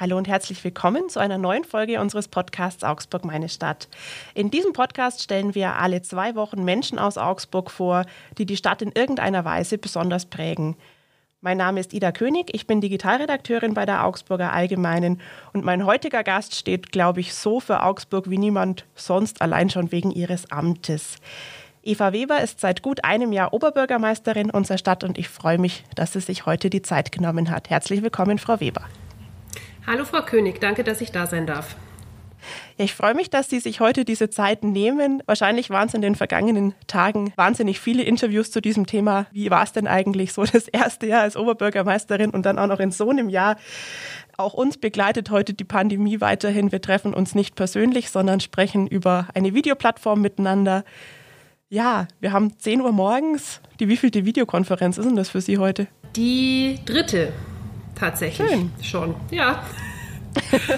Hallo und herzlich willkommen zu einer neuen Folge unseres Podcasts Augsburg meine Stadt. In diesem Podcast stellen wir alle zwei Wochen Menschen aus Augsburg vor, die die Stadt in irgendeiner Weise besonders prägen. Mein Name ist Ida König, ich bin Digitalredakteurin bei der Augsburger Allgemeinen und mein heutiger Gast steht, glaube ich, so für Augsburg wie niemand sonst, allein schon wegen ihres Amtes. Eva Weber ist seit gut einem Jahr Oberbürgermeisterin unserer Stadt und ich freue mich, dass sie sich heute die Zeit genommen hat. Herzlich willkommen, Frau Weber. Hallo Frau König, danke, dass ich da sein darf. Ja, ich freue mich, dass Sie sich heute diese Zeit nehmen. Wahrscheinlich waren es in den vergangenen Tagen wahnsinnig viele Interviews zu diesem Thema. Wie war es denn eigentlich so das erste Jahr als Oberbürgermeisterin und dann auch noch in so einem Jahr? Auch uns begleitet heute die Pandemie weiterhin. Wir treffen uns nicht persönlich, sondern sprechen über eine Videoplattform miteinander. Ja, wir haben 10 Uhr morgens. Die wievielte Videokonferenz ist denn das für Sie heute? Die dritte tatsächlich Schön. schon. Ja.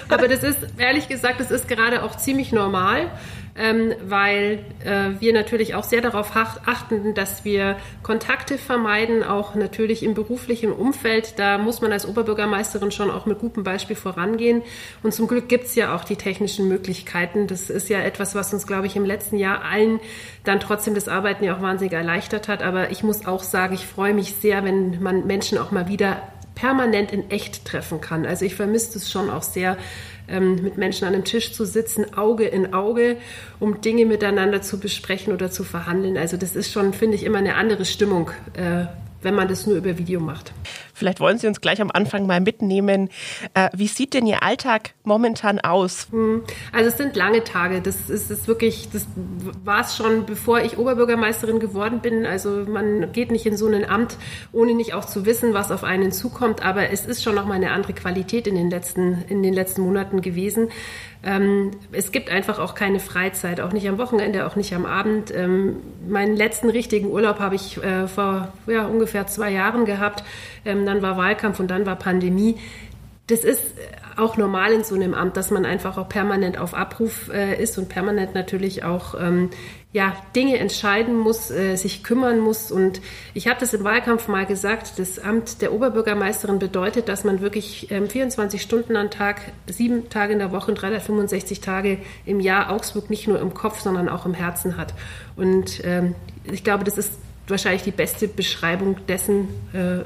Aber das ist, ehrlich gesagt, das ist gerade auch ziemlich normal, ähm, weil äh, wir natürlich auch sehr darauf achten, dass wir Kontakte vermeiden, auch natürlich im beruflichen Umfeld. Da muss man als Oberbürgermeisterin schon auch mit gutem Beispiel vorangehen. Und zum Glück gibt es ja auch die technischen Möglichkeiten. Das ist ja etwas, was uns, glaube ich, im letzten Jahr allen dann trotzdem das Arbeiten ja auch wahnsinnig erleichtert hat. Aber ich muss auch sagen, ich freue mich sehr, wenn man Menschen auch mal wieder permanent in echt treffen kann. Also ich vermisse es schon auch sehr, ähm, mit Menschen an einem Tisch zu sitzen, Auge in Auge, um Dinge miteinander zu besprechen oder zu verhandeln. Also das ist schon, finde ich, immer eine andere Stimmung, äh, wenn man das nur über Video macht. Vielleicht wollen Sie uns gleich am Anfang mal mitnehmen. Äh, wie sieht denn Ihr Alltag momentan aus? Hm, also es sind lange Tage. Das ist, ist wirklich, das war es schon, bevor ich Oberbürgermeisterin geworden bin. Also man geht nicht in so ein Amt, ohne nicht auch zu wissen, was auf einen zukommt. Aber es ist schon noch mal eine andere Qualität in den letzten, in den letzten Monaten gewesen. Ähm, es gibt einfach auch keine Freizeit, auch nicht am Wochenende, auch nicht am Abend. Ähm, meinen letzten richtigen Urlaub habe ich äh, vor ja, ungefähr zwei Jahren gehabt. Ähm, dann war Wahlkampf und dann war Pandemie. Das ist auch normal in so einem Amt, dass man einfach auch permanent auf Abruf äh, ist und permanent natürlich auch ähm, ja, Dinge entscheiden muss, äh, sich kümmern muss. Und ich habe das im Wahlkampf mal gesagt, das Amt der Oberbürgermeisterin bedeutet, dass man wirklich ähm, 24 Stunden am Tag, sieben Tage in der Woche, 365 Tage im Jahr Augsburg nicht nur im Kopf, sondern auch im Herzen hat. Und ähm, ich glaube, das ist wahrscheinlich die beste Beschreibung dessen, äh,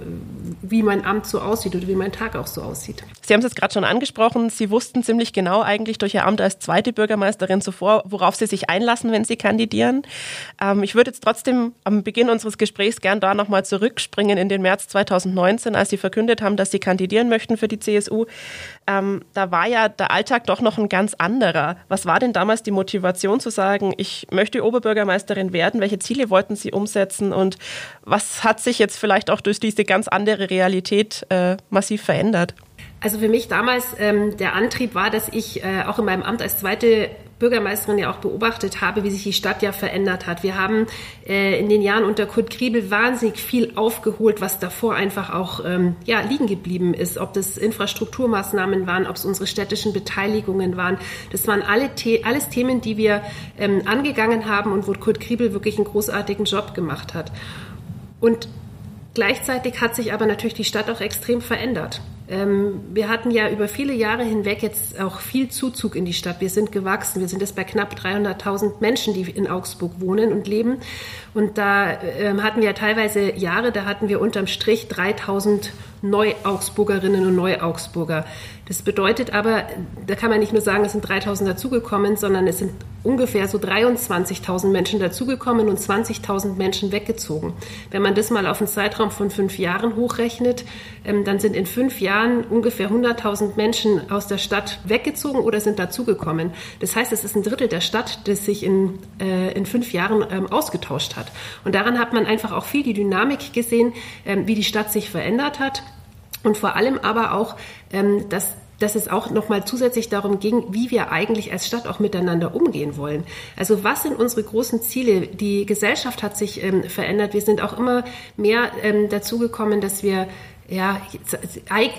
wie mein Amt so aussieht oder wie mein Tag auch so aussieht. Sie haben es jetzt gerade schon angesprochen, Sie wussten ziemlich genau eigentlich durch Ihr Amt als zweite Bürgermeisterin zuvor, worauf Sie sich einlassen, wenn Sie kandidieren. Ähm, ich würde jetzt trotzdem am Beginn unseres Gesprächs gern da nochmal zurückspringen in den März 2019, als Sie verkündet haben, dass Sie kandidieren möchten für die CSU. Ähm, da war ja der Alltag doch noch ein ganz anderer. Was war denn damals die Motivation zu sagen, ich möchte Oberbürgermeisterin werden? Welche Ziele wollten Sie umsetzen? und was hat sich jetzt vielleicht auch durch diese ganz andere Realität äh, massiv verändert? Also für mich damals ähm, der Antrieb war, dass ich äh, auch in meinem Amt als zweite Bürgermeisterin ja auch beobachtet habe, wie sich die Stadt ja verändert hat. Wir haben äh, in den Jahren unter Kurt Kriebel wahnsinnig viel aufgeholt, was davor einfach auch ähm, ja, liegen geblieben ist. Ob das Infrastrukturmaßnahmen waren, ob es unsere städtischen Beteiligungen waren. Das waren alle The alles Themen, die wir ähm, angegangen haben und wo Kurt Kriebel wirklich einen großartigen Job gemacht hat. Und gleichzeitig hat sich aber natürlich die Stadt auch extrem verändert. Ähm, wir hatten ja über viele Jahre hinweg jetzt auch viel Zuzug in die Stadt. Wir sind gewachsen. Wir sind jetzt bei knapp 300.000 Menschen, die in Augsburg wohnen und leben. Und da ähm, hatten wir teilweise Jahre, da hatten wir unterm Strich 3.000 Neu-Augsburgerinnen und Neu-Augsburger. Das bedeutet aber, da kann man nicht nur sagen, es sind 3.000 dazugekommen, sondern es sind ungefähr so 23.000 Menschen dazugekommen und 20.000 Menschen weggezogen. Wenn man das mal auf einen Zeitraum von fünf Jahren hochrechnet, ähm, dann sind in fünf Jahren ungefähr 100.000 Menschen aus der Stadt weggezogen oder sind dazugekommen. Das heißt, es ist ein Drittel der Stadt, das sich in, äh, in fünf Jahren ähm, ausgetauscht hat. Und daran hat man einfach auch viel die Dynamik gesehen, ähm, wie die Stadt sich verändert hat und vor allem aber auch, ähm, dass dass es auch nochmal zusätzlich darum ging, wie wir eigentlich als Stadt auch miteinander umgehen wollen. Also was sind unsere großen Ziele? Die Gesellschaft hat sich ähm, verändert. Wir sind auch immer mehr ähm, dazu gekommen, dass wir ja,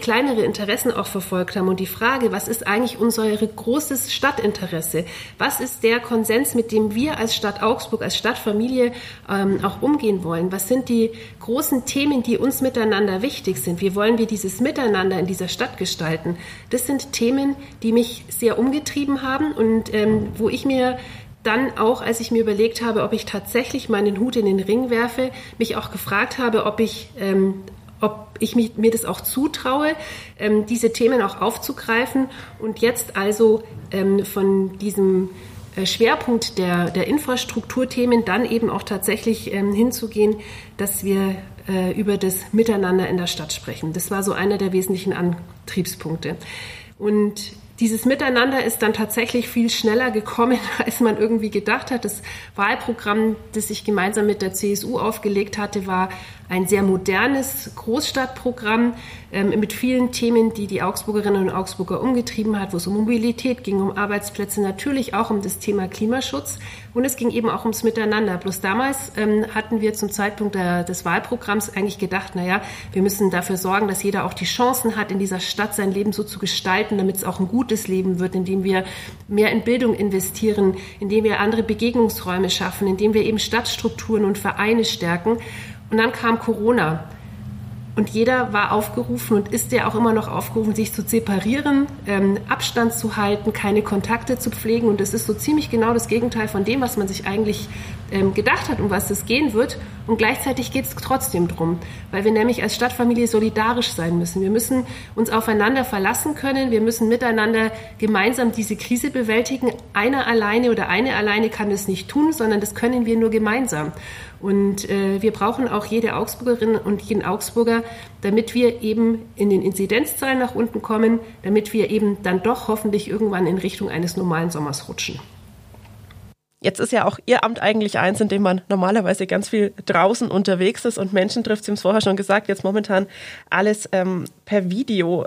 kleinere Interessen auch verfolgt haben. Und die Frage, was ist eigentlich unser großes Stadtinteresse? Was ist der Konsens, mit dem wir als Stadt Augsburg, als Stadtfamilie ähm, auch umgehen wollen? Was sind die großen Themen, die uns miteinander wichtig sind? Wie wollen wir dieses Miteinander in dieser Stadt gestalten? Das sind Themen, die mich sehr umgetrieben haben und ähm, wo ich mir dann auch, als ich mir überlegt habe, ob ich tatsächlich meinen Hut in den Ring werfe, mich auch gefragt habe, ob ich ähm, ob ich mich, mir das auch zutraue, ähm, diese Themen auch aufzugreifen und jetzt also ähm, von diesem äh, Schwerpunkt der, der Infrastrukturthemen dann eben auch tatsächlich ähm, hinzugehen, dass wir äh, über das Miteinander in der Stadt sprechen. Das war so einer der wesentlichen Antriebspunkte. Und dieses Miteinander ist dann tatsächlich viel schneller gekommen, als man irgendwie gedacht hat. Das Wahlprogramm, das ich gemeinsam mit der CSU aufgelegt hatte, war ein sehr modernes Großstadtprogramm ähm, mit vielen Themen, die die Augsburgerinnen und Augsburger umgetrieben hat, wo es um Mobilität ging, um Arbeitsplätze, natürlich auch um das Thema Klimaschutz und es ging eben auch ums Miteinander. Bloß damals ähm, hatten wir zum Zeitpunkt der, des Wahlprogramms eigentlich gedacht, naja, wir müssen dafür sorgen, dass jeder auch die Chancen hat, in dieser Stadt sein Leben so zu gestalten, damit es auch ein gutes Leben wird, indem wir mehr in Bildung investieren, indem wir andere Begegnungsräume schaffen, indem wir eben Stadtstrukturen und Vereine stärken. Und dann kam Corona. Und jeder war aufgerufen und ist ja auch immer noch aufgerufen, sich zu separieren, ähm, Abstand zu halten, keine Kontakte zu pflegen. Und das ist so ziemlich genau das Gegenteil von dem, was man sich eigentlich ähm, gedacht hat, um was es gehen wird. Und gleichzeitig geht es trotzdem drum, weil wir nämlich als Stadtfamilie solidarisch sein müssen. Wir müssen uns aufeinander verlassen können. Wir müssen miteinander gemeinsam diese Krise bewältigen. Einer alleine oder eine alleine kann das nicht tun, sondern das können wir nur gemeinsam. Und äh, wir brauchen auch jede Augsburgerin und jeden Augsburger, damit wir eben in den Inzidenzzahlen nach unten kommen, damit wir eben dann doch hoffentlich irgendwann in Richtung eines normalen Sommers rutschen. Jetzt ist ja auch Ihr Amt eigentlich eins, in dem man normalerweise ganz viel draußen unterwegs ist und Menschen trifft. Sie haben es vorher schon gesagt, jetzt momentan alles ähm, per Video.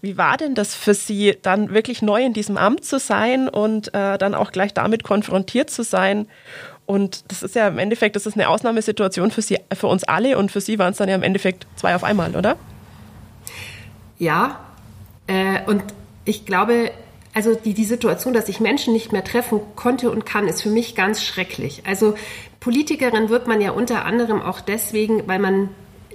Wie war denn das für Sie, dann wirklich neu in diesem Amt zu sein und äh, dann auch gleich damit konfrontiert zu sein? Und das ist ja im Endeffekt, das ist eine Ausnahmesituation für Sie, für uns alle und für Sie waren es dann ja im Endeffekt zwei auf einmal, oder? Ja, äh, und ich glaube, also die, die Situation, dass ich Menschen nicht mehr treffen konnte und kann, ist für mich ganz schrecklich. Also Politikerin wird man ja unter anderem auch deswegen, weil man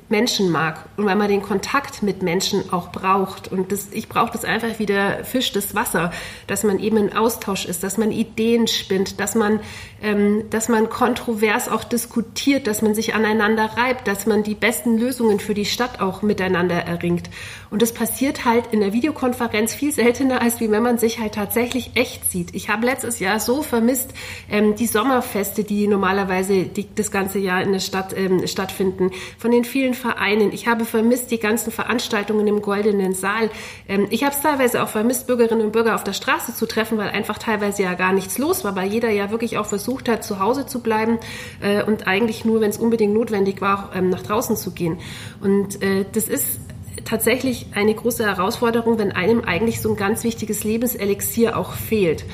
Menschen mag und weil man den Kontakt mit Menschen auch braucht. Und das, ich brauche das einfach wie der Fisch das Wasser, dass man eben in Austausch ist, dass man Ideen spinnt, dass man, ähm, dass man kontrovers auch diskutiert, dass man sich aneinander reibt, dass man die besten Lösungen für die Stadt auch miteinander erringt. Und das passiert halt in der Videokonferenz viel seltener, als wie wenn man sich halt tatsächlich echt sieht. Ich habe letztes Jahr so vermisst ähm, die Sommerfeste, die normalerweise die, das ganze Jahr in der Stadt ähm, stattfinden, von den vielen Vereinen. Ich habe vermisst die ganzen Veranstaltungen im Goldenen Saal. Ähm, ich habe es teilweise auch vermisst, Bürgerinnen und Bürger auf der Straße zu treffen, weil einfach teilweise ja gar nichts los war, weil jeder ja wirklich auch versucht hat, zu Hause zu bleiben äh, und eigentlich nur, wenn es unbedingt notwendig war, auch, ähm, nach draußen zu gehen. Und äh, das ist tatsächlich eine große Herausforderung, wenn einem eigentlich so ein ganz wichtiges Lebenselixier auch fehlt.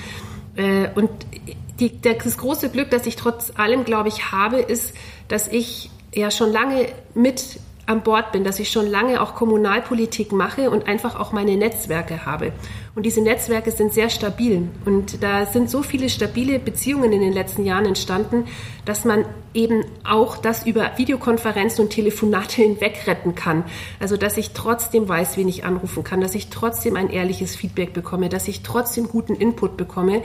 Äh, und die, das große Glück, das ich trotz allem, glaube ich, habe, ist, dass ich ja schon lange mit an Bord bin, dass ich schon lange auch Kommunalpolitik mache und einfach auch meine Netzwerke habe. Und diese Netzwerke sind sehr stabil. Und da sind so viele stabile Beziehungen in den letzten Jahren entstanden, dass man eben auch das über Videokonferenzen und Telefonate hinweg retten kann. Also, dass ich trotzdem weiß, wen ich anrufen kann, dass ich trotzdem ein ehrliches Feedback bekomme, dass ich trotzdem guten Input bekomme.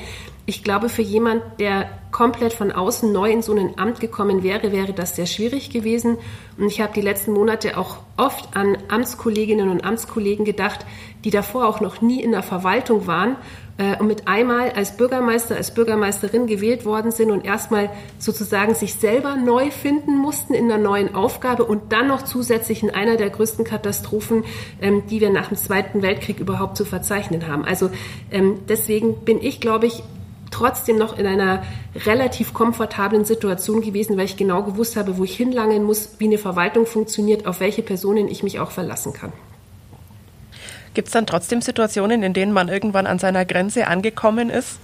Ich glaube, für jemand, der komplett von außen neu in so ein Amt gekommen wäre, wäre das sehr schwierig gewesen. Und ich habe die letzten Monate auch oft an Amtskolleginnen und Amtskollegen gedacht, die davor auch noch nie in der Verwaltung waren äh, und mit einmal als Bürgermeister, als Bürgermeisterin gewählt worden sind und erstmal sozusagen sich selber neu finden mussten in einer neuen Aufgabe und dann noch zusätzlich in einer der größten Katastrophen, ähm, die wir nach dem Zweiten Weltkrieg überhaupt zu verzeichnen haben. Also ähm, deswegen bin ich, glaube ich, trotzdem noch in einer relativ komfortablen Situation gewesen, weil ich genau gewusst habe, wo ich hinlangen muss, wie eine Verwaltung funktioniert, auf welche Personen ich mich auch verlassen kann. Gibt es dann trotzdem Situationen, in denen man irgendwann an seiner Grenze angekommen ist?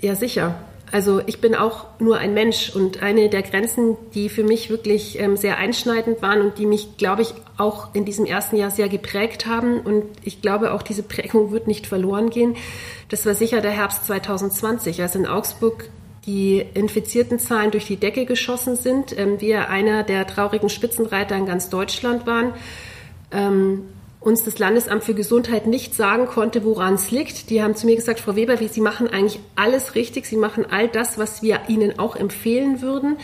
Ja, sicher. Also ich bin auch nur ein Mensch und eine der Grenzen, die für mich wirklich ähm, sehr einschneidend waren und die mich, glaube ich, auch in diesem ersten Jahr sehr geprägt haben und ich glaube auch diese Prägung wird nicht verloren gehen, das war sicher der Herbst 2020, als in Augsburg die infizierten Zahlen durch die Decke geschossen sind. Ähm, wir einer der traurigen Spitzenreiter in ganz Deutschland waren. Ähm, uns das Landesamt für Gesundheit nicht sagen konnte, woran es liegt. Die haben zu mir gesagt, Frau Weber, Sie machen eigentlich alles richtig. Sie machen all das, was wir Ihnen auch empfehlen würden.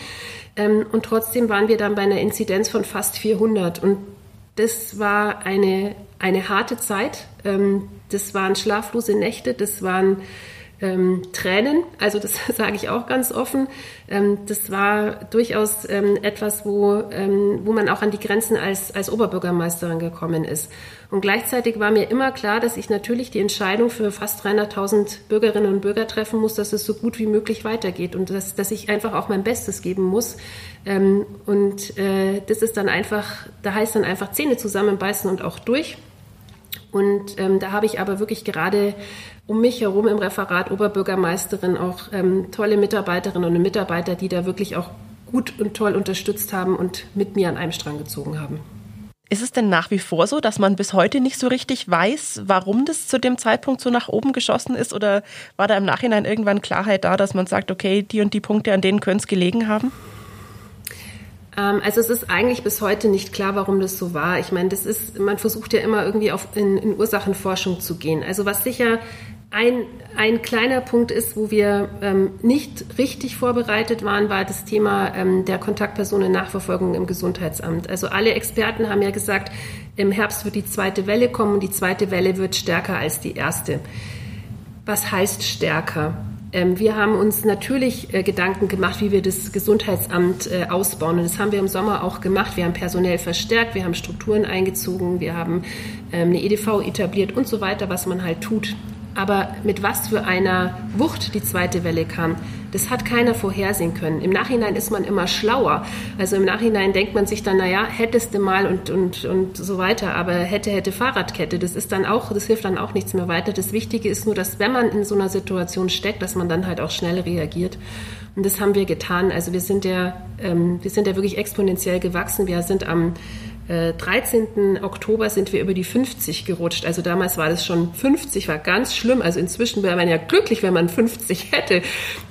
Ähm, und trotzdem waren wir dann bei einer Inzidenz von fast 400. Und das war eine, eine harte Zeit. Ähm, das waren schlaflose Nächte. Das waren ähm, Tränen. Also das sage ich auch ganz offen. Ähm, das war durchaus ähm, etwas, wo, ähm, wo man auch an die Grenzen als, als Oberbürgermeisterin gekommen ist. Und gleichzeitig war mir immer klar, dass ich natürlich die Entscheidung für fast 300.000 Bürgerinnen und Bürger treffen muss, dass es so gut wie möglich weitergeht und dass, dass ich einfach auch mein Bestes geben muss. Ähm, und äh, das ist dann einfach, da heißt dann einfach Zähne zusammenbeißen und auch durch. Und ähm, da habe ich aber wirklich gerade um mich herum im Referat Oberbürgermeisterin auch ähm, tolle Mitarbeiterinnen und Mitarbeiter, die da wirklich auch gut und toll unterstützt haben und mit mir an einem Strang gezogen haben. Ist es denn nach wie vor so, dass man bis heute nicht so richtig weiß, warum das zu dem Zeitpunkt so nach oben geschossen ist? Oder war da im Nachhinein irgendwann Klarheit da, dass man sagt, okay, die und die Punkte, an denen könnte es gelegen haben? Ähm, also es ist eigentlich bis heute nicht klar, warum das so war. Ich meine, das ist, man versucht ja immer irgendwie auf, in, in Ursachenforschung zu gehen. Also was sicher ein, ein kleiner Punkt ist, wo wir ähm, nicht richtig vorbereitet waren, war das Thema ähm, der Kontaktpersonennachverfolgung im Gesundheitsamt. Also alle Experten haben ja gesagt, im Herbst wird die zweite Welle kommen und die zweite Welle wird stärker als die erste. Was heißt stärker? Ähm, wir haben uns natürlich äh, Gedanken gemacht, wie wir das Gesundheitsamt äh, ausbauen. Und das haben wir im Sommer auch gemacht. Wir haben personell verstärkt, wir haben Strukturen eingezogen, wir haben ähm, eine EDV etabliert und so weiter, was man halt tut. Aber mit was für einer Wucht die zweite Welle kam, das hat keiner vorhersehen können. Im Nachhinein ist man immer schlauer. Also im Nachhinein denkt man sich dann, naja, hättest du mal und, und, und so weiter. Aber hätte, hätte Fahrradkette, das ist dann auch, das hilft dann auch nichts mehr weiter. Das Wichtige ist nur, dass wenn man in so einer Situation steckt, dass man dann halt auch schnell reagiert. Und das haben wir getan. Also wir sind ja, ähm, wir sind ja wirklich exponentiell gewachsen. Wir sind am 13. Äh, Oktober sind wir über die 50 gerutscht. Also damals war das schon 50, war ganz schlimm. Also inzwischen wäre man ja glücklich, wenn man 50 hätte.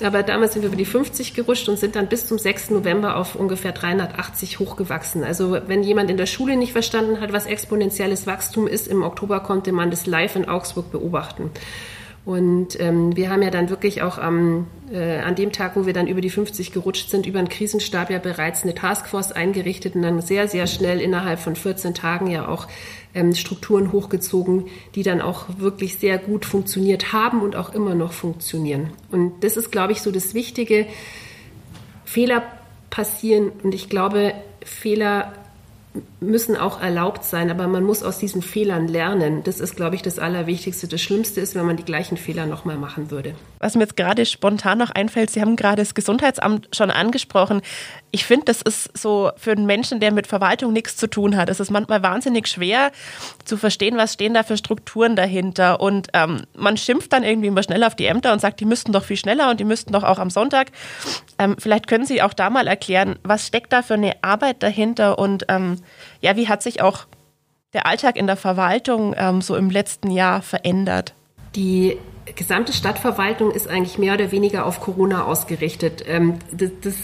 Aber damals sind wir über die 50 gerutscht und sind dann bis zum 6. November auf ungefähr 380 hochgewachsen. Also wenn jemand in der Schule nicht verstanden hat, was exponentielles Wachstum ist, im Oktober konnte man das live in Augsburg beobachten. Und ähm, wir haben ja dann wirklich auch am, äh, an dem Tag, wo wir dann über die 50 gerutscht sind, über den Krisenstab ja bereits eine Taskforce eingerichtet und dann sehr, sehr schnell innerhalb von 14 Tagen ja auch ähm, Strukturen hochgezogen, die dann auch wirklich sehr gut funktioniert haben und auch immer noch funktionieren. Und das ist, glaube ich, so das Wichtige. Fehler passieren und ich glaube, Fehler müssen auch erlaubt sein, aber man muss aus diesen Fehlern lernen. Das ist, glaube ich, das Allerwichtigste. Das Schlimmste ist, wenn man die gleichen Fehler nochmal machen würde. Was mir jetzt gerade spontan noch einfällt, Sie haben gerade das Gesundheitsamt schon angesprochen. Ich finde, das ist so für einen Menschen, der mit Verwaltung nichts zu tun hat, es ist manchmal wahnsinnig schwer zu verstehen, was stehen da für Strukturen dahinter. Und ähm, man schimpft dann irgendwie immer schnell auf die Ämter und sagt, die müssten doch viel schneller und die müssten doch auch am Sonntag. Ähm, vielleicht können Sie auch da mal erklären, was steckt da für eine Arbeit dahinter und ähm, ja, wie hat sich auch der Alltag in der Verwaltung ähm, so im letzten Jahr verändert? Die gesamte Stadtverwaltung ist eigentlich mehr oder weniger auf Corona ausgerichtet. Ähm, das, das,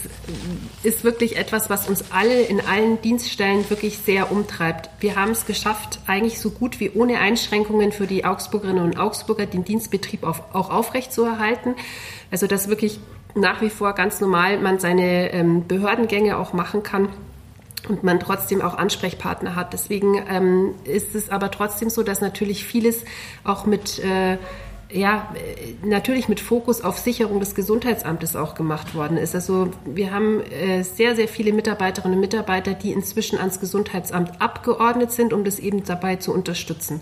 ist wirklich etwas, was uns alle in allen Dienststellen wirklich sehr umtreibt. Wir haben es geschafft, eigentlich so gut wie ohne Einschränkungen für die Augsburgerinnen und Augsburger den Dienstbetrieb auf, auch aufrechtzuerhalten. Also dass wirklich nach wie vor ganz normal man seine ähm, Behördengänge auch machen kann und man trotzdem auch Ansprechpartner hat. Deswegen ähm, ist es aber trotzdem so, dass natürlich vieles auch mit äh, ja, natürlich mit Fokus auf Sicherung des Gesundheitsamtes auch gemacht worden ist. Also wir haben äh, sehr, sehr viele Mitarbeiterinnen und Mitarbeiter, die inzwischen ans Gesundheitsamt abgeordnet sind, um das eben dabei zu unterstützen.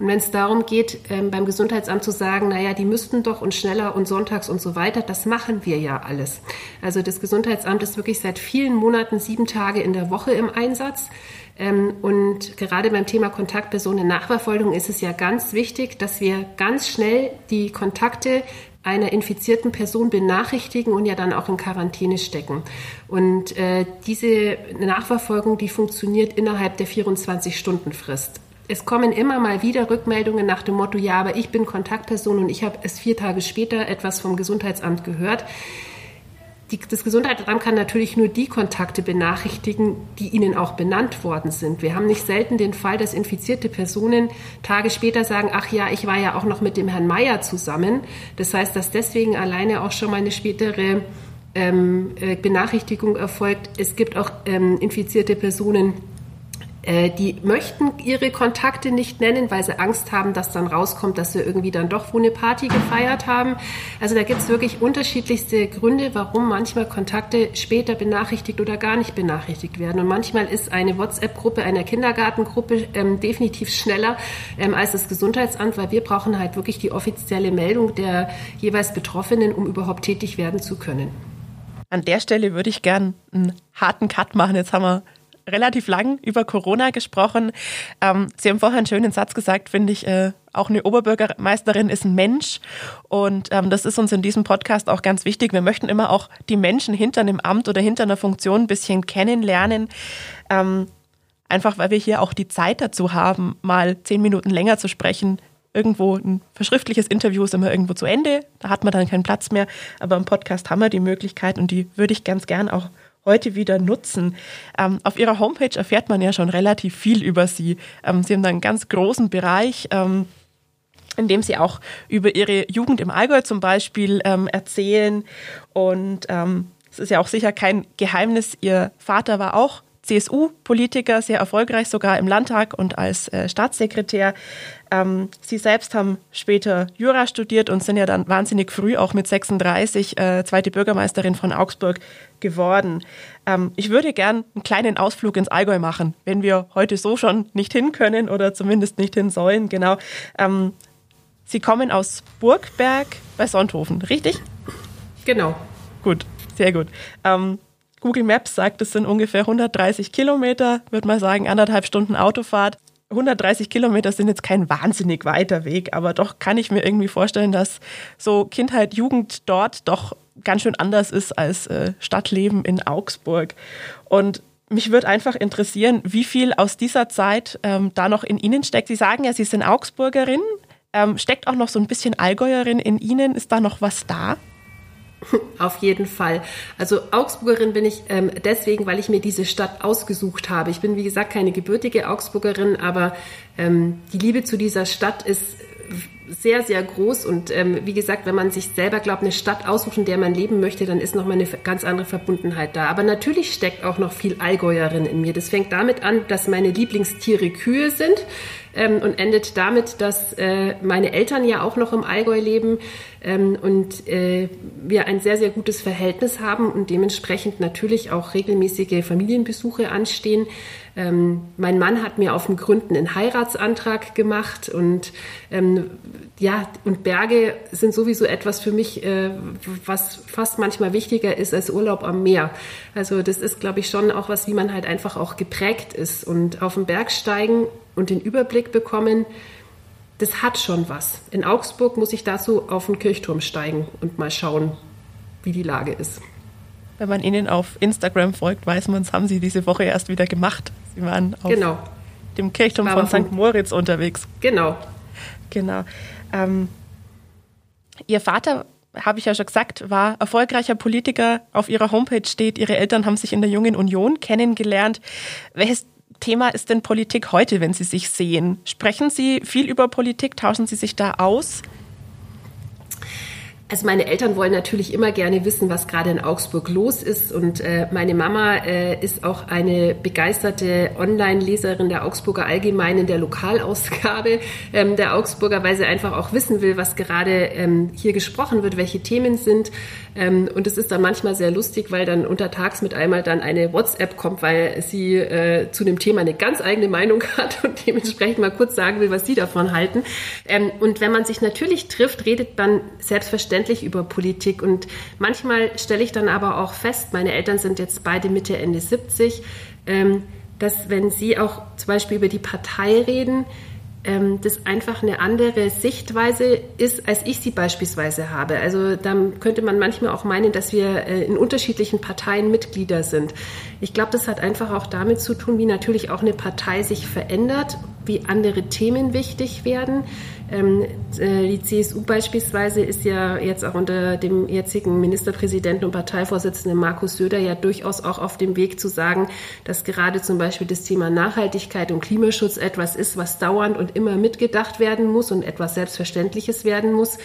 Und wenn es darum geht, ähm, beim Gesundheitsamt zu sagen, naja, die müssten doch und schneller und sonntags und so weiter, das machen wir ja alles. Also das Gesundheitsamt ist wirklich seit vielen Monaten sieben Tage in der Woche im Einsatz. Ähm, und gerade beim Thema Kontaktpersonen Nachverfolgung ist es ja ganz wichtig, dass wir ganz schnell die Kontakte einer infizierten Person benachrichtigen und ja dann auch in Quarantäne stecken. Und äh, diese Nachverfolgung, die funktioniert innerhalb der 24-Stunden-Frist. Es kommen immer mal wieder Rückmeldungen nach dem Motto, ja, aber ich bin Kontaktperson und ich habe es vier Tage später etwas vom Gesundheitsamt gehört. Die, das Gesundheitsamt kann natürlich nur die Kontakte benachrichtigen, die ihnen auch benannt worden sind. Wir haben nicht selten den Fall, dass infizierte Personen Tage später sagen, ach ja, ich war ja auch noch mit dem Herrn Meier zusammen. Das heißt, dass deswegen alleine auch schon mal eine spätere ähm, äh, Benachrichtigung erfolgt. Es gibt auch ähm, infizierte Personen, die möchten ihre Kontakte nicht nennen, weil sie Angst haben, dass dann rauskommt, dass sie irgendwie dann doch wo eine Party gefeiert haben. Also da gibt es wirklich unterschiedlichste Gründe, warum manchmal Kontakte später benachrichtigt oder gar nicht benachrichtigt werden. Und manchmal ist eine WhatsApp-Gruppe einer Kindergartengruppe ähm, definitiv schneller ähm, als das Gesundheitsamt, weil wir brauchen halt wirklich die offizielle Meldung der jeweils Betroffenen, um überhaupt tätig werden zu können. An der Stelle würde ich gern einen harten Cut machen. Jetzt haben wir relativ lang über Corona gesprochen. Ähm, Sie haben vorher einen schönen Satz gesagt, finde ich. Äh, auch eine Oberbürgermeisterin ist ein Mensch. Und ähm, das ist uns in diesem Podcast auch ganz wichtig. Wir möchten immer auch die Menschen hinter einem Amt oder hinter einer Funktion ein bisschen kennenlernen. Ähm, einfach weil wir hier auch die Zeit dazu haben, mal zehn Minuten länger zu sprechen. Irgendwo ein verschriftliches Interview ist immer irgendwo zu Ende. Da hat man dann keinen Platz mehr. Aber im Podcast haben wir die Möglichkeit und die würde ich ganz gern auch heute wieder nutzen. Ähm, auf Ihrer Homepage erfährt man ja schon relativ viel über Sie. Ähm, Sie haben da einen ganz großen Bereich. Ähm, in dem sie auch über ihre Jugend im Allgäu zum Beispiel ähm, erzählen. Und ähm, es ist ja auch sicher kein Geheimnis, ihr Vater war auch CSU-Politiker, sehr erfolgreich sogar im Landtag und als äh, Staatssekretär. Ähm, Sie selbst haben später Jura studiert und sind ja dann wahnsinnig früh auch mit 36 äh, zweite Bürgermeisterin von Augsburg geworden. Ähm, ich würde gern einen kleinen Ausflug ins Allgäu machen, wenn wir heute so schon nicht hin können oder zumindest nicht hin sollen. Genau. Ähm, Sie kommen aus Burgberg bei Sonthofen, richtig? Genau. Gut, sehr gut. Ähm, Google Maps sagt, es sind ungefähr 130 Kilometer, würde mal sagen, anderthalb Stunden Autofahrt. 130 Kilometer sind jetzt kein wahnsinnig weiter Weg, aber doch kann ich mir irgendwie vorstellen, dass so Kindheit, Jugend dort doch ganz schön anders ist als äh, Stadtleben in Augsburg. Und mich würde einfach interessieren, wie viel aus dieser Zeit ähm, da noch in Ihnen steckt. Sie sagen ja, Sie sind Augsburgerin. Ähm, steckt auch noch so ein bisschen Allgäuerin in Ihnen? Ist da noch was da? Auf jeden Fall. Also Augsburgerin bin ich ähm, deswegen, weil ich mir diese Stadt ausgesucht habe. Ich bin, wie gesagt, keine gebürtige Augsburgerin, aber ähm, die Liebe zu dieser Stadt ist sehr, sehr groß. Und ähm, wie gesagt, wenn man sich selber glaubt, eine Stadt aussucht, in der man leben möchte, dann ist nochmal eine ganz andere Verbundenheit da. Aber natürlich steckt auch noch viel Allgäuerin in mir. Das fängt damit an, dass meine Lieblingstiere Kühe sind ähm, und endet damit, dass äh, meine Eltern ja auch noch im Allgäu leben ähm, und äh, wir ein sehr, sehr gutes Verhältnis haben und dementsprechend natürlich auch regelmäßige Familienbesuche anstehen. Ähm, mein Mann hat mir auf dem Gründen einen Heiratsantrag gemacht und ähm, ja, und Berge sind sowieso etwas für mich, äh, was fast manchmal wichtiger ist als Urlaub am Meer. Also das ist, glaube ich, schon auch was, wie man halt einfach auch geprägt ist und auf den Berg steigen und den Überblick bekommen, das hat schon was. In Augsburg muss ich dazu auf den Kirchturm steigen und mal schauen, wie die Lage ist. Wenn man Ihnen auf Instagram folgt, weiß man, das haben Sie diese Woche erst wieder gemacht. Sie waren auf genau. dem Kirchturm von St. Moritz unterwegs. Genau. Genau. Ähm, Ihr Vater, habe ich ja schon gesagt, war erfolgreicher Politiker. Auf Ihrer Homepage steht, Ihre Eltern haben sich in der Jungen Union kennengelernt. Welches Thema ist denn Politik heute, wenn Sie sich sehen? Sprechen Sie viel über Politik? Tauschen Sie sich da aus? Also meine Eltern wollen natürlich immer gerne wissen, was gerade in Augsburg los ist. Und äh, meine Mama äh, ist auch eine begeisterte Online-Leserin der Augsburger Allgemeinen, der Lokalausgabe ähm, der Augsburger, weil sie einfach auch wissen will, was gerade ähm, hier gesprochen wird, welche Themen sind. Ähm, und es ist dann manchmal sehr lustig, weil dann untertags mit einmal dann eine WhatsApp kommt, weil sie äh, zu dem Thema eine ganz eigene Meinung hat und dementsprechend mal kurz sagen will, was sie davon halten. Ähm, und wenn man sich natürlich trifft, redet man selbstverständlich über Politik. Und manchmal stelle ich dann aber auch fest, meine Eltern sind jetzt beide Mitte, Ende 70, ähm, dass wenn sie auch zum Beispiel über die Partei reden, ähm, das einfach eine andere Sichtweise ist, als ich sie beispielsweise habe. Also dann könnte man manchmal auch meinen, dass wir äh, in unterschiedlichen Parteien Mitglieder sind. Ich glaube, das hat einfach auch damit zu tun, wie natürlich auch eine Partei sich verändert, wie andere Themen wichtig werden. Ähm, äh, die CSU beispielsweise ist ja jetzt auch unter dem jetzigen Ministerpräsidenten und Parteivorsitzenden Markus Söder ja durchaus auch auf dem Weg zu sagen, dass gerade zum Beispiel das Thema Nachhaltigkeit und Klimaschutz etwas ist, was dauernd und immer mitgedacht werden muss und etwas Selbstverständliches werden muss.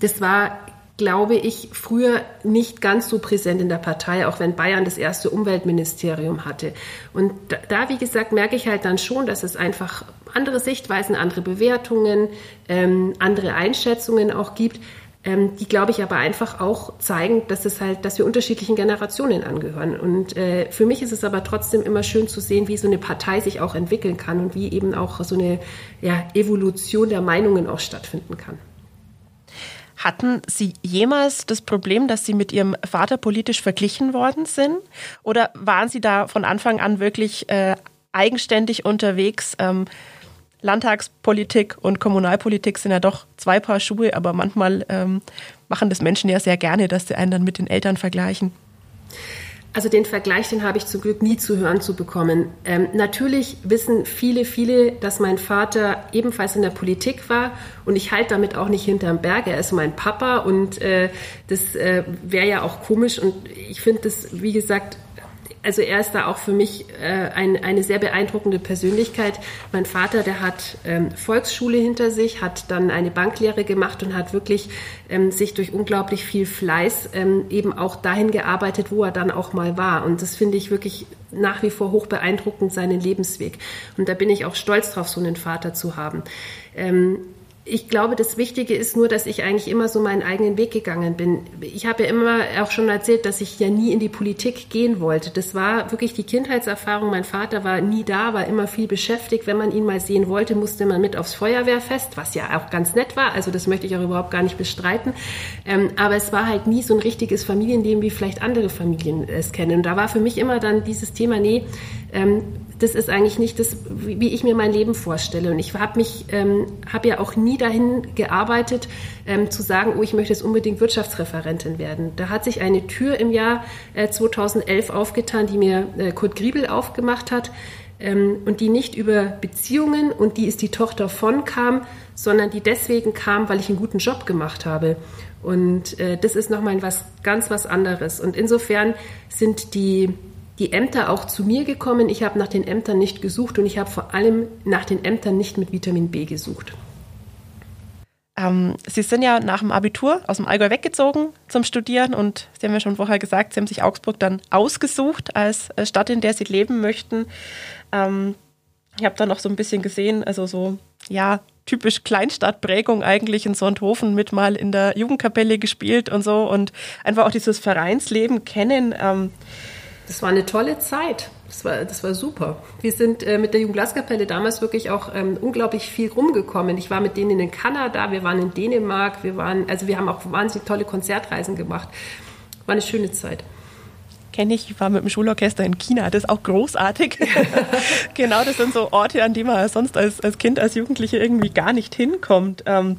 Das war glaube ich, früher nicht ganz so präsent in der Partei, auch wenn Bayern das erste Umweltministerium hatte. Und da, wie gesagt, merke ich halt dann schon, dass es einfach andere Sichtweisen, andere Bewertungen, ähm, andere Einschätzungen auch gibt, ähm, die, glaube ich, aber einfach auch zeigen, dass es halt, dass wir unterschiedlichen Generationen angehören. Und äh, für mich ist es aber trotzdem immer schön zu sehen, wie so eine Partei sich auch entwickeln kann und wie eben auch so eine ja, Evolution der Meinungen auch stattfinden kann. Hatten Sie jemals das Problem, dass Sie mit Ihrem Vater politisch verglichen worden sind? Oder waren Sie da von Anfang an wirklich äh, eigenständig unterwegs? Ähm, Landtagspolitik und Kommunalpolitik sind ja doch zwei Paar Schuhe, aber manchmal ähm, machen das Menschen ja sehr gerne, dass sie einen dann mit den Eltern vergleichen. Also den Vergleich, den habe ich zum Glück nie zu hören zu bekommen. Ähm, natürlich wissen viele, viele, dass mein Vater ebenfalls in der Politik war und ich halte damit auch nicht hinterm Berg. Er ist mein Papa und äh, das äh, wäre ja auch komisch und ich finde das, wie gesagt, also er ist da auch für mich äh, ein, eine sehr beeindruckende Persönlichkeit. Mein Vater, der hat ähm, Volksschule hinter sich, hat dann eine Banklehre gemacht und hat wirklich ähm, sich durch unglaublich viel Fleiß ähm, eben auch dahin gearbeitet, wo er dann auch mal war. Und das finde ich wirklich nach wie vor hoch beeindruckend, seinen Lebensweg. Und da bin ich auch stolz drauf, so einen Vater zu haben. Ähm, ich glaube, das Wichtige ist nur, dass ich eigentlich immer so meinen eigenen Weg gegangen bin. Ich habe ja immer auch schon erzählt, dass ich ja nie in die Politik gehen wollte. Das war wirklich die Kindheitserfahrung. Mein Vater war nie da, war immer viel beschäftigt. Wenn man ihn mal sehen wollte, musste man mit aufs Feuerwehrfest, was ja auch ganz nett war. Also das möchte ich auch überhaupt gar nicht bestreiten. Ähm, aber es war halt nie so ein richtiges Familienleben, wie vielleicht andere Familien es kennen. Und da war für mich immer dann dieses Thema, nee, ähm, das ist eigentlich nicht das, wie ich mir mein Leben vorstelle. Und ich habe mich, ähm, habe ja auch nie dahin gearbeitet, ähm, zu sagen, oh, ich möchte jetzt unbedingt Wirtschaftsreferentin werden. Da hat sich eine Tür im Jahr äh, 2011 aufgetan, die mir äh, Kurt Griebel aufgemacht hat ähm, und die nicht über Beziehungen und die ist die Tochter von kam, sondern die deswegen kam, weil ich einen guten Job gemacht habe. Und äh, das ist nochmal was ganz was anderes. Und insofern sind die die Ämter auch zu mir gekommen. Ich habe nach den Ämtern nicht gesucht und ich habe vor allem nach den Ämtern nicht mit Vitamin B gesucht. Ähm, Sie sind ja nach dem Abitur aus dem Allgäu weggezogen zum Studieren und Sie haben ja schon vorher gesagt, Sie haben sich Augsburg dann ausgesucht als Stadt, in der Sie leben möchten. Ähm, ich habe da noch so ein bisschen gesehen, also so, ja, typisch Kleinstadtprägung eigentlich in Sonthofen mit mal in der Jugendkapelle gespielt und so und einfach auch dieses Vereinsleben kennen. Ähm, das war eine tolle Zeit. Das war, das war super. Wir sind äh, mit der Jugendblaskapelle damals wirklich auch ähm, unglaublich viel rumgekommen. Ich war mit denen in Kanada, wir waren in Dänemark, wir waren, also wir haben auch wahnsinnig tolle Konzertreisen gemacht. War eine schöne Zeit kenne ich. Ich war mit dem Schulorchester in China, das ist auch großartig. genau, das sind so Orte, an die man sonst als, als Kind, als Jugendliche irgendwie gar nicht hinkommt. Ähm,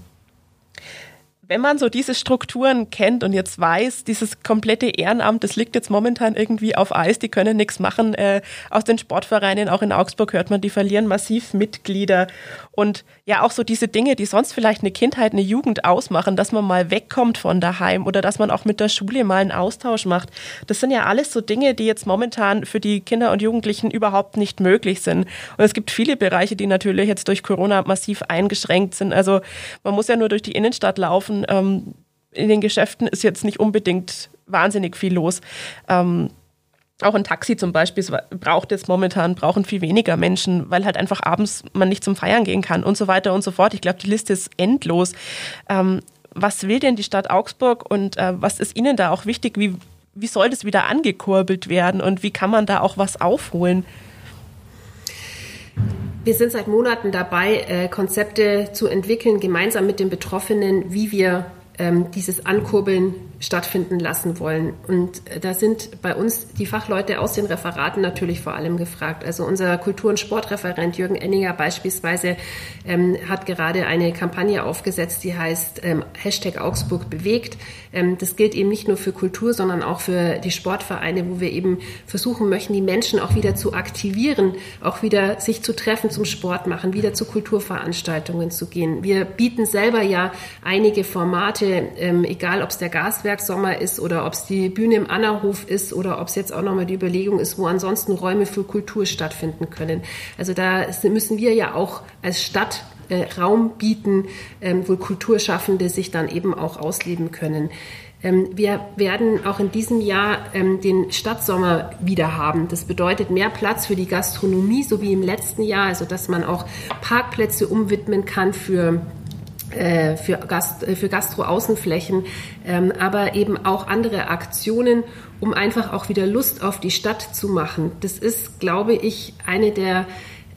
wenn man so diese Strukturen kennt und jetzt weiß, dieses komplette Ehrenamt, das liegt jetzt momentan irgendwie auf Eis, die können nichts machen. Äh, aus den Sportvereinen, auch in Augsburg hört man, die verlieren massiv Mitglieder. Und ja, auch so diese Dinge, die sonst vielleicht eine Kindheit, eine Jugend ausmachen, dass man mal wegkommt von daheim oder dass man auch mit der Schule mal einen Austausch macht. Das sind ja alles so Dinge, die jetzt momentan für die Kinder und Jugendlichen überhaupt nicht möglich sind. Und es gibt viele Bereiche, die natürlich jetzt durch Corona massiv eingeschränkt sind. Also man muss ja nur durch die Innenstadt laufen. Ähm, in den Geschäften ist jetzt nicht unbedingt wahnsinnig viel los. Ähm, auch ein Taxi zum Beispiel braucht jetzt momentan, brauchen viel weniger Menschen, weil halt einfach abends man nicht zum Feiern gehen kann und so weiter und so fort. Ich glaube, die Liste ist endlos. Ähm, was will denn die Stadt Augsburg und äh, was ist Ihnen da auch wichtig? Wie, wie soll das wieder angekurbelt werden und wie kann man da auch was aufholen? Wir sind seit Monaten dabei, äh, Konzepte zu entwickeln, gemeinsam mit den Betroffenen, wie wir ähm, dieses Ankurbeln stattfinden lassen wollen. Und äh, da sind bei uns die Fachleute aus den Referaten natürlich vor allem gefragt. Also unser Kultur- und Sportreferent Jürgen Enninger beispielsweise ähm, hat gerade eine Kampagne aufgesetzt, die heißt ähm, Hashtag Augsburg bewegt. Ähm, das gilt eben nicht nur für Kultur, sondern auch für die Sportvereine, wo wir eben versuchen möchten, die Menschen auch wieder zu aktivieren, auch wieder sich zu treffen zum Sport machen, wieder zu Kulturveranstaltungen zu gehen. Wir bieten selber ja einige Formate, ähm, egal ob es der Gaswerksommer ist oder ob es die Bühne im Annerhof ist oder ob es jetzt auch nochmal die Überlegung ist, wo ansonsten Räume für Kultur stattfinden können. Also da müssen wir ja auch als Stadt äh, Raum bieten, ähm, wo Kulturschaffende sich dann eben auch ausleben können. Ähm, wir werden auch in diesem Jahr ähm, den Stadtsommer wieder haben. Das bedeutet mehr Platz für die Gastronomie, so wie im letzten Jahr, also dass man auch Parkplätze umwidmen kann für für, Gast, äh, für Gastro-Außenflächen, ähm, aber eben auch andere Aktionen, um einfach auch wieder Lust auf die Stadt zu machen. Das ist, glaube ich, eine der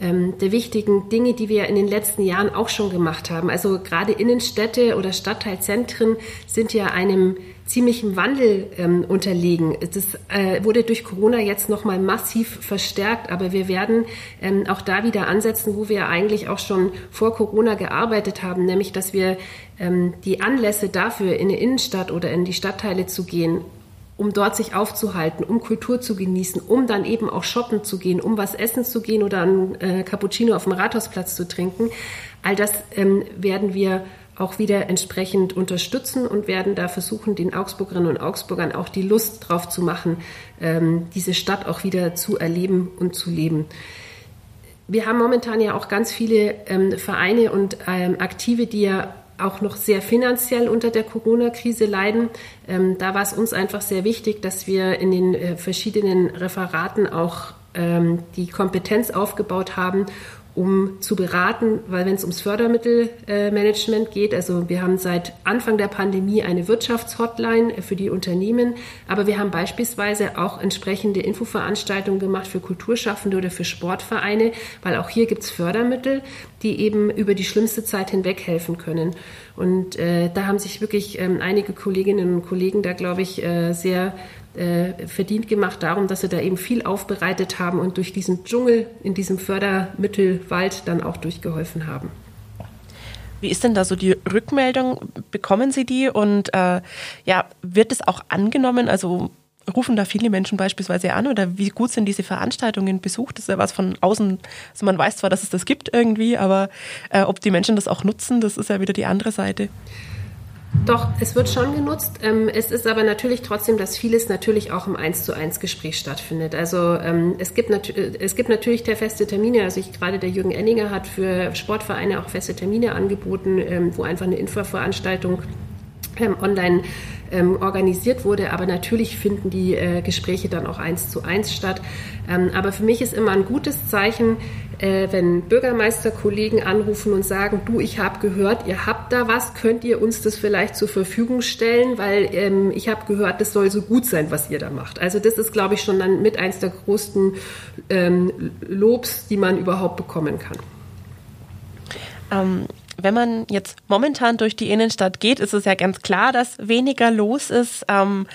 ähm, der wichtigen Dinge, die wir in den letzten Jahren auch schon gemacht haben. Also gerade Innenstädte oder Stadtteilzentren sind ja einem ziemlichen Wandel ähm, unterlegen. Das äh, wurde durch Corona jetzt nochmal massiv verstärkt, aber wir werden ähm, auch da wieder ansetzen, wo wir eigentlich auch schon vor Corona gearbeitet haben, nämlich dass wir ähm, die Anlässe dafür, in eine Innenstadt oder in die Stadtteile zu gehen, um dort sich aufzuhalten, um Kultur zu genießen, um dann eben auch shoppen zu gehen, um was essen zu gehen oder ein äh, Cappuccino auf dem Rathausplatz zu trinken. All das ähm, werden wir auch wieder entsprechend unterstützen und werden da versuchen, den Augsburgerinnen und Augsburgern auch die Lust drauf zu machen, ähm, diese Stadt auch wieder zu erleben und zu leben. Wir haben momentan ja auch ganz viele ähm, Vereine und ähm, Aktive, die ja auch noch sehr finanziell unter der Corona-Krise leiden. Ähm, da war es uns einfach sehr wichtig, dass wir in den äh, verschiedenen Referaten auch ähm, die Kompetenz aufgebaut haben, um zu beraten, weil wenn es ums Fördermittelmanagement geht, also wir haben seit Anfang der Pandemie eine Wirtschaftshotline für die Unternehmen, aber wir haben beispielsweise auch entsprechende Infoveranstaltungen gemacht für Kulturschaffende oder für Sportvereine, weil auch hier gibt es Fördermittel, die eben über die schlimmste Zeit hinweg helfen können. Und äh, da haben sich wirklich ähm, einige Kolleginnen und Kollegen da, glaube ich, äh, sehr äh, verdient gemacht darum, dass sie da eben viel aufbereitet haben und durch diesen Dschungel in diesem Fördermittelwald dann auch durchgeholfen haben. Wie ist denn da so die Rückmeldung? Bekommen Sie die und äh, ja, wird es auch angenommen? Also rufen da viele Menschen beispielsweise an oder wie gut sind diese Veranstaltungen besucht? Das ist ja was von außen, also man weiß zwar, dass es das gibt irgendwie, aber äh, ob die Menschen das auch nutzen, das ist ja wieder die andere Seite. Doch, es wird schon genutzt. Ähm, es ist aber natürlich trotzdem, dass vieles natürlich auch im 1 zu 1 Gespräch stattfindet. Also ähm, es, gibt äh, es gibt natürlich der feste Termine. Also ich, gerade der Jürgen Enninger hat für Sportvereine auch feste Termine angeboten, ähm, wo einfach eine Infoveranstaltung online ähm, organisiert wurde. Aber natürlich finden die äh, Gespräche dann auch eins zu eins statt. Ähm, aber für mich ist immer ein gutes Zeichen, äh, wenn Bürgermeisterkollegen anrufen und sagen, du, ich habe gehört, ihr habt da was, könnt ihr uns das vielleicht zur Verfügung stellen, weil ähm, ich habe gehört, das soll so gut sein, was ihr da macht. Also das ist, glaube ich, schon dann mit eins der größten ähm, Lobs, die man überhaupt bekommen kann. Ähm, wenn man jetzt momentan durch die Innenstadt geht, ist es ja ganz klar, dass weniger los ist. Ähm,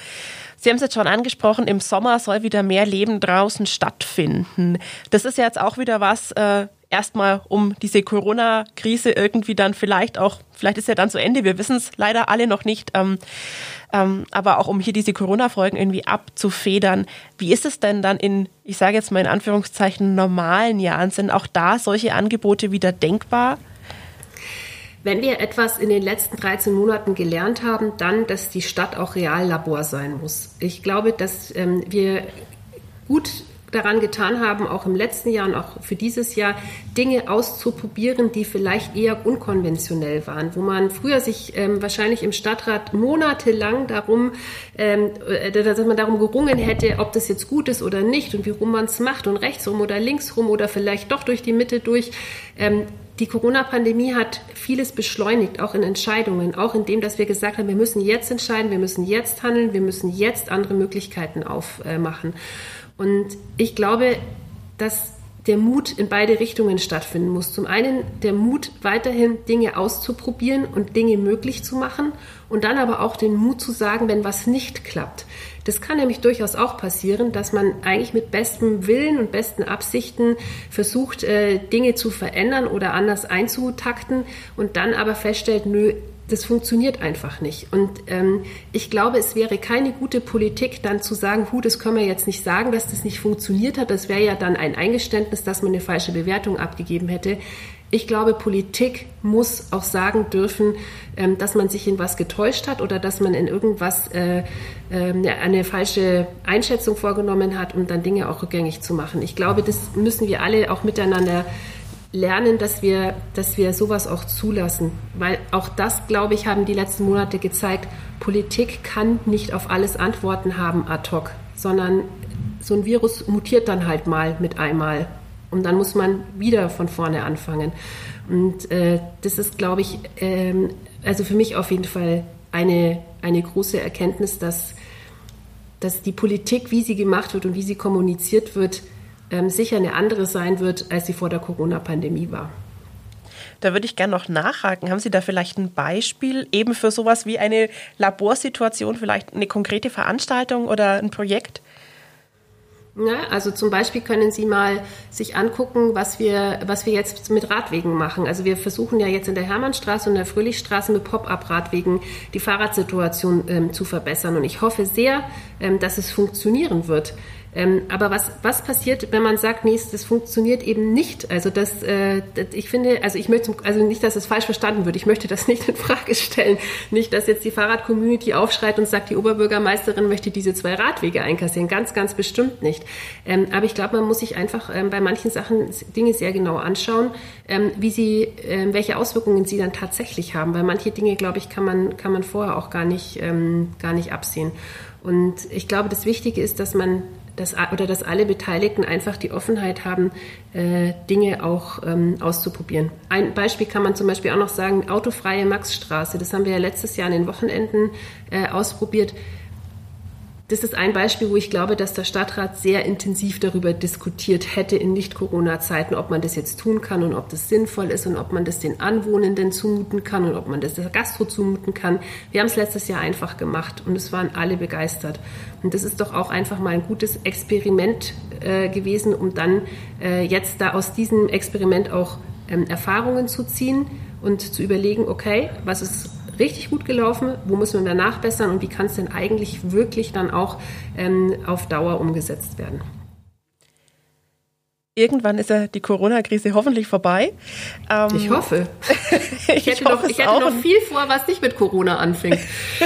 Sie haben es jetzt schon angesprochen, im Sommer soll wieder mehr Leben draußen stattfinden. Das ist ja jetzt auch wieder was, äh, erstmal um diese Corona-Krise irgendwie dann vielleicht auch, vielleicht ist ja dann zu Ende, wir wissen es leider alle noch nicht, ähm, ähm, aber auch um hier diese Corona-Folgen irgendwie abzufedern. Wie ist es denn dann in, ich sage jetzt mal in Anführungszeichen, normalen Jahren? Sind auch da solche Angebote wieder denkbar? Wenn wir etwas in den letzten 13 Monaten gelernt haben, dann, dass die Stadt auch Reallabor sein muss. Ich glaube, dass ähm, wir gut daran getan haben, auch im letzten Jahr und auch für dieses Jahr Dinge auszuprobieren, die vielleicht eher unkonventionell waren, wo man früher sich ähm, wahrscheinlich im Stadtrat monatelang darum, ähm, äh, dass man darum gerungen hätte, ob das jetzt gut ist oder nicht und wie rum man es macht und rechtsrum oder linksrum oder vielleicht doch durch die Mitte durch. Ähm, die Corona-Pandemie hat vieles beschleunigt, auch in Entscheidungen, auch in dem, dass wir gesagt haben, wir müssen jetzt entscheiden, wir müssen jetzt handeln, wir müssen jetzt andere Möglichkeiten aufmachen. Und ich glaube, dass der Mut in beide Richtungen stattfinden muss. Zum einen der Mut, weiterhin Dinge auszuprobieren und Dinge möglich zu machen und dann aber auch den Mut zu sagen, wenn was nicht klappt. Das kann nämlich durchaus auch passieren, dass man eigentlich mit bestem Willen und besten Absichten versucht, äh, Dinge zu verändern oder anders einzutakten und dann aber feststellt, nö, das funktioniert einfach nicht. Und ähm, ich glaube, es wäre keine gute Politik, dann zu sagen, hu, das können wir jetzt nicht sagen, dass das nicht funktioniert hat. Das wäre ja dann ein Eingeständnis, dass man eine falsche Bewertung abgegeben hätte. Ich glaube, Politik muss auch sagen dürfen, ähm, dass man sich in was getäuscht hat oder dass man in irgendwas äh, äh, eine falsche Einschätzung vorgenommen hat, um dann Dinge auch rückgängig zu machen. Ich glaube, das müssen wir alle auch miteinander lernen, dass wir, dass wir sowas auch zulassen. Weil auch das, glaube ich, haben die letzten Monate gezeigt, Politik kann nicht auf alles Antworten haben ad hoc, sondern so ein Virus mutiert dann halt mal mit einmal. Und dann muss man wieder von vorne anfangen. Und äh, das ist, glaube ich, ähm, also für mich auf jeden Fall eine, eine große Erkenntnis, dass, dass die Politik, wie sie gemacht wird und wie sie kommuniziert wird, ähm, sicher eine andere sein wird, als sie vor der Corona-Pandemie war. Da würde ich gerne noch nachhaken. Haben Sie da vielleicht ein Beispiel eben für sowas wie eine Laborsituation, vielleicht eine konkrete Veranstaltung oder ein Projekt? Ja, also zum Beispiel können Sie mal sich angucken, was wir, was wir jetzt mit Radwegen machen. Also wir versuchen ja jetzt in der Hermannstraße und der Fröhlichstraße mit Pop-up-Radwegen die Fahrradsituation ähm, zu verbessern. Und ich hoffe sehr, ähm, dass es funktionieren wird. Ähm, aber was, was passiert, wenn man sagt, nee, das funktioniert eben nicht? Also das, äh, das ich finde, also ich möchte, also nicht, dass es falsch verstanden wird. Ich möchte das nicht in Frage stellen. Nicht, dass jetzt die Fahrrad-Community aufschreit und sagt, die Oberbürgermeisterin möchte diese zwei Radwege einkassieren. Ganz, ganz bestimmt nicht. Ähm, aber ich glaube, man muss sich einfach ähm, bei manchen Sachen Dinge sehr genau anschauen, ähm, wie sie, äh, welche Auswirkungen sie dann tatsächlich haben. Weil manche Dinge, glaube ich, kann man, kann man vorher auch gar nicht, ähm, gar nicht absehen. Und ich glaube, das Wichtige ist, dass man dass, oder dass alle Beteiligten einfach die Offenheit haben, äh, Dinge auch ähm, auszuprobieren. Ein Beispiel kann man zum Beispiel auch noch sagen, autofreie Maxstraße. Das haben wir ja letztes Jahr an den Wochenenden äh, ausprobiert das ist ein Beispiel, wo ich glaube, dass der Stadtrat sehr intensiv darüber diskutiert hätte in Nicht-Corona-Zeiten, ob man das jetzt tun kann und ob das sinnvoll ist und ob man das den Anwohnenden zumuten kann und ob man das der Gastro zumuten kann. Wir haben es letztes Jahr einfach gemacht und es waren alle begeistert. Und das ist doch auch einfach mal ein gutes Experiment äh, gewesen, um dann äh, jetzt da aus diesem Experiment auch ähm, Erfahrungen zu ziehen und zu überlegen, okay, was ist richtig gut gelaufen, wo müssen wir nachbessern und wie kann es denn eigentlich wirklich dann auch ähm, auf Dauer umgesetzt werden. Irgendwann ist ja die Corona-Krise hoffentlich vorbei. Ähm, ich hoffe. ich, hätte, noch, ich hätte noch viel vor, was nicht mit Corona anfängt.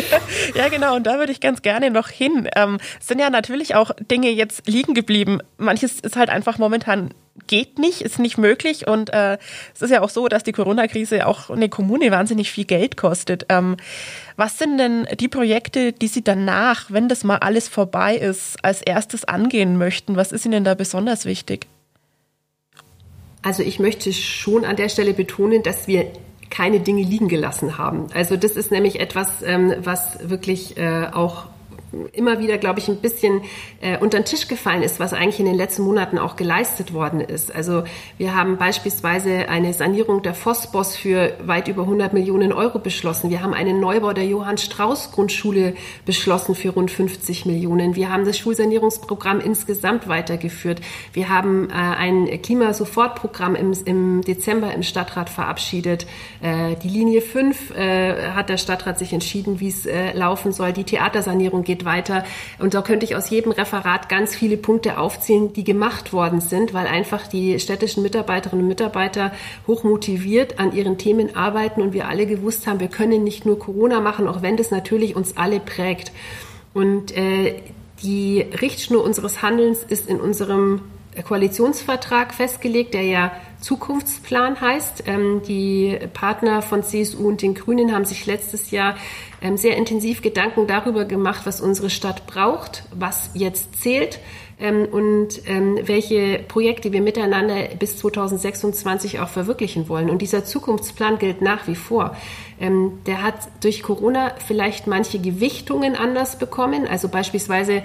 ja, genau. Und da würde ich ganz gerne noch hin. Ähm, es sind ja natürlich auch Dinge jetzt liegen geblieben. Manches ist halt einfach momentan geht nicht, ist nicht möglich. Und äh, es ist ja auch so, dass die Corona-Krise auch eine Kommune wahnsinnig viel Geld kostet. Ähm, was sind denn die Projekte, die Sie danach, wenn das mal alles vorbei ist, als erstes angehen möchten? Was ist Ihnen da besonders wichtig? Also ich möchte schon an der Stelle betonen, dass wir keine Dinge liegen gelassen haben. Also das ist nämlich etwas, ähm, was wirklich äh, auch immer wieder, glaube ich, ein bisschen äh, unter den Tisch gefallen ist, was eigentlich in den letzten Monaten auch geleistet worden ist. Also wir haben beispielsweise eine Sanierung der Phosphos für weit über 100 Millionen Euro beschlossen. Wir haben einen Neubau der Johann Strauß Grundschule beschlossen für rund 50 Millionen. Wir haben das Schulsanierungsprogramm insgesamt weitergeführt. Wir haben äh, ein Klimasofortprogramm im, im Dezember im Stadtrat verabschiedet. Äh, die Linie 5 äh, hat der Stadtrat sich entschieden, wie es äh, laufen soll. Die Theatersanierung geht geht weiter. Und da könnte ich aus jedem Referat ganz viele Punkte aufzählen, die gemacht worden sind, weil einfach die städtischen Mitarbeiterinnen und Mitarbeiter hoch motiviert an ihren Themen arbeiten und wir alle gewusst haben, wir können nicht nur Corona machen, auch wenn das natürlich uns alle prägt. Und äh, die Richtschnur unseres Handelns ist in unserem Koalitionsvertrag festgelegt, der ja Zukunftsplan heißt. Ähm, die Partner von CSU und den Grünen haben sich letztes Jahr ähm, sehr intensiv Gedanken darüber gemacht, was unsere Stadt braucht, was jetzt zählt ähm, und welche Projekte wir miteinander bis 2026 auch verwirklichen wollen. Und dieser Zukunftsplan gilt nach wie vor. Der hat durch Corona vielleicht manche Gewichtungen anders bekommen. Also beispielsweise Ähm,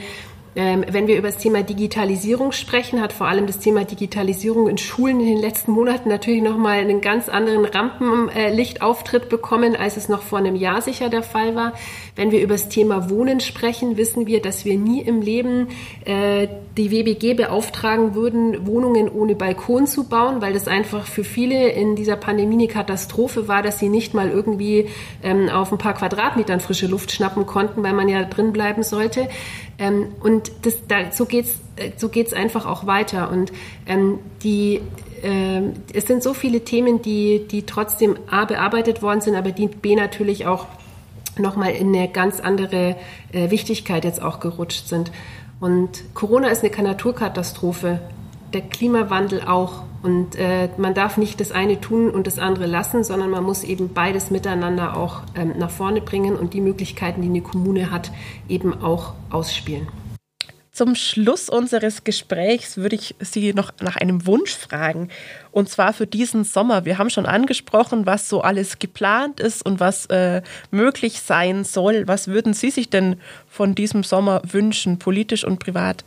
wenn wir über das Thema Digitalisierung sprechen, hat vor allem das Thema Digitalisierung in Schulen in den letzten Monaten natürlich nochmal einen ganz anderen Rampenlichtauftritt bekommen, als es noch vor einem Jahr sicher der Fall war. Wenn wir über das Thema Wohnen sprechen, wissen wir, dass wir nie im Leben äh, die WBG beauftragen würden, Wohnungen ohne Balkon zu bauen, weil das einfach für viele in dieser Pandemie eine Katastrophe war, dass sie nicht mal irgendwie ähm, auf ein paar Quadratmetern frische Luft schnappen konnten, weil man ja drin bleiben sollte. Ähm, und das, da, so geht's äh, so geht's einfach auch weiter. Und ähm, die äh, es sind so viele Themen, die, die trotzdem A bearbeitet worden sind, aber die B natürlich auch nochmal in eine ganz andere äh, Wichtigkeit jetzt auch gerutscht sind. Und Corona ist eine Naturkatastrophe, der Klimawandel auch. Und äh, man darf nicht das eine tun und das andere lassen, sondern man muss eben beides miteinander auch ähm, nach vorne bringen und die Möglichkeiten, die eine Kommune hat, eben auch ausspielen. Zum Schluss unseres Gesprächs würde ich Sie noch nach einem Wunsch fragen. Und zwar für diesen Sommer. Wir haben schon angesprochen, was so alles geplant ist und was äh, möglich sein soll. Was würden Sie sich denn von diesem Sommer wünschen, politisch und privat?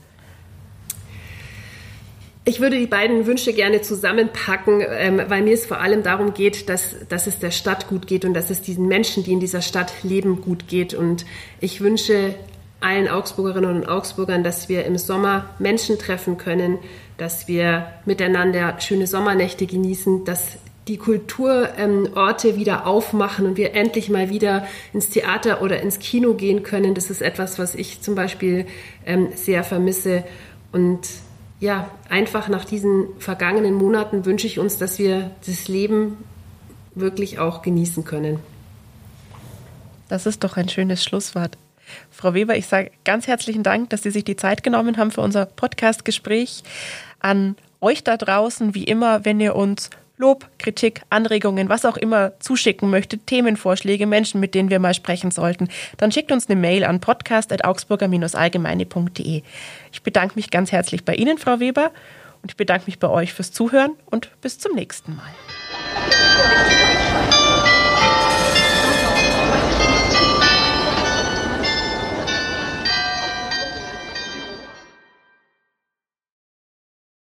Ich würde die beiden Wünsche gerne zusammenpacken, ähm, weil mir es vor allem darum geht, dass, dass es der Stadt gut geht und dass es diesen Menschen, die in dieser Stadt leben, gut geht. Und ich wünsche allen Augsburgerinnen und Augsburgern, dass wir im Sommer Menschen treffen können, dass wir miteinander schöne Sommernächte genießen, dass die Kulturorte ähm, wieder aufmachen und wir endlich mal wieder ins Theater oder ins Kino gehen können. Das ist etwas, was ich zum Beispiel ähm, sehr vermisse. Und ja, einfach nach diesen vergangenen Monaten wünsche ich uns, dass wir das Leben wirklich auch genießen können. Das ist doch ein schönes Schlusswort. Frau Weber, ich sage ganz herzlichen Dank, dass Sie sich die Zeit genommen haben für unser Podcast-Gespräch. An euch da draußen, wie immer, wenn ihr uns Lob, Kritik, Anregungen, was auch immer zuschicken möchtet, Themenvorschläge, Menschen, mit denen wir mal sprechen sollten, dann schickt uns eine Mail an podcast.augsburger-allgemeine.de. Ich bedanke mich ganz herzlich bei Ihnen, Frau Weber, und ich bedanke mich bei euch fürs Zuhören und bis zum nächsten Mal.